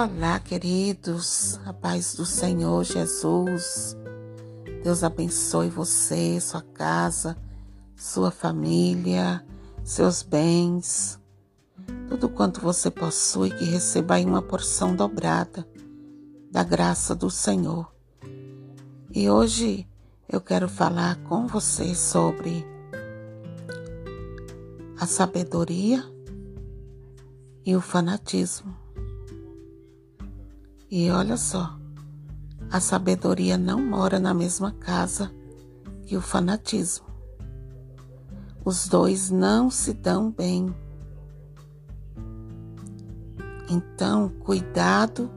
Olá, queridos, a paz do Senhor Jesus. Deus abençoe você, sua casa, sua família, seus bens, tudo quanto você possui, que receba aí uma porção dobrada da graça do Senhor. E hoje eu quero falar com você sobre a sabedoria e o fanatismo. E olha só, a sabedoria não mora na mesma casa que o fanatismo. Os dois não se dão bem. Então, cuidado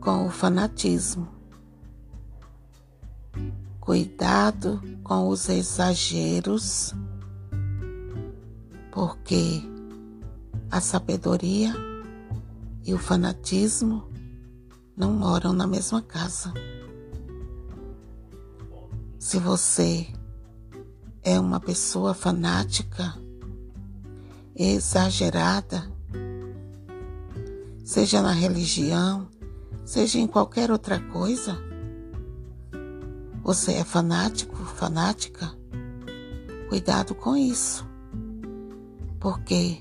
com o fanatismo. Cuidado com os exageros, porque a sabedoria e o fanatismo não moram na mesma casa. Se você é uma pessoa fanática, exagerada, seja na religião, seja em qualquer outra coisa, você é fanático, fanática, cuidado com isso, porque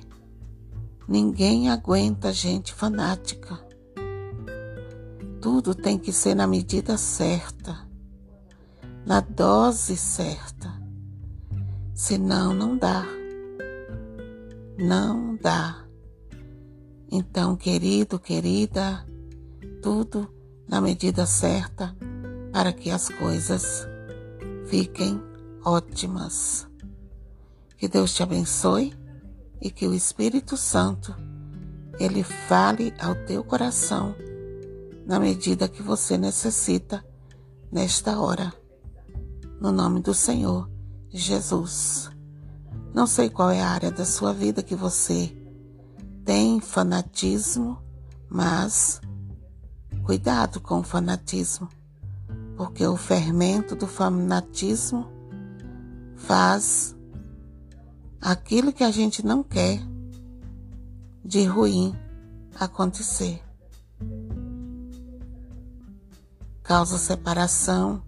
ninguém aguenta gente fanática. Tudo tem que ser na medida certa, na dose certa. Senão, não dá. Não dá. Então, querido, querida, tudo na medida certa para que as coisas fiquem ótimas. Que Deus te abençoe e que o Espírito Santo ele fale ao teu coração na medida que você necessita nesta hora. No nome do Senhor Jesus. Não sei qual é a área da sua vida que você tem fanatismo, mas cuidado com o fanatismo, porque o fermento do fanatismo faz aquilo que a gente não quer de ruim acontecer causa separação,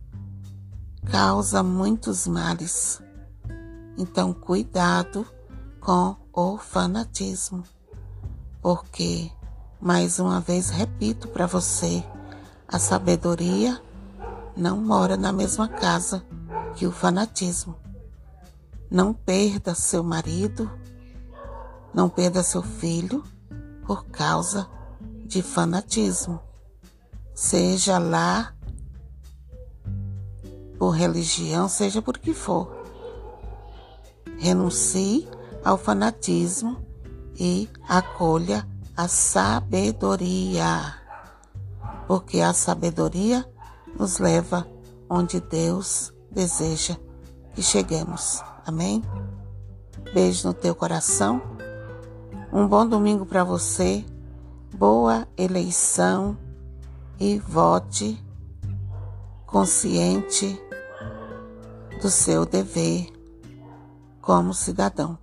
causa muitos males. Então, cuidado com o fanatismo, porque, mais uma vez, repito para você, a sabedoria não mora na mesma casa que o fanatismo. Não perda seu marido, não perda seu filho por causa de fanatismo seja lá por religião, seja por que for. Renuncie ao fanatismo e acolha a sabedoria, porque a sabedoria nos leva onde Deus deseja que cheguemos. Amém? Beijo no teu coração. Um bom domingo para você. Boa eleição e vote consciente do seu dever como cidadão.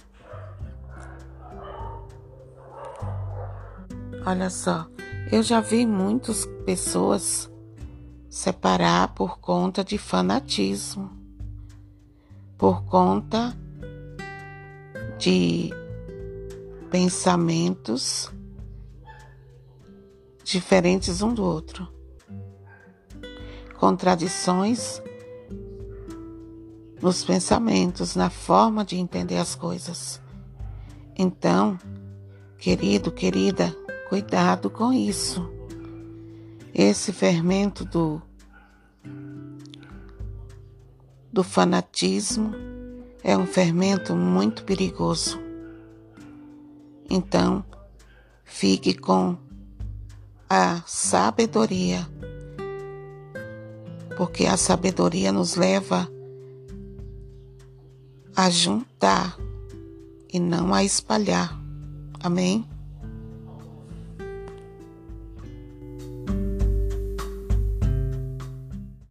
Olha só, eu já vi muitas pessoas separar por conta de fanatismo, por conta de pensamentos diferentes um do outro. Contradições nos pensamentos, na forma de entender as coisas. Então, querido, querida, cuidado com isso. Esse fermento do do fanatismo é um fermento muito perigoso. Então, fique com a sabedoria, porque a sabedoria nos leva a juntar e não a espalhar. Amém?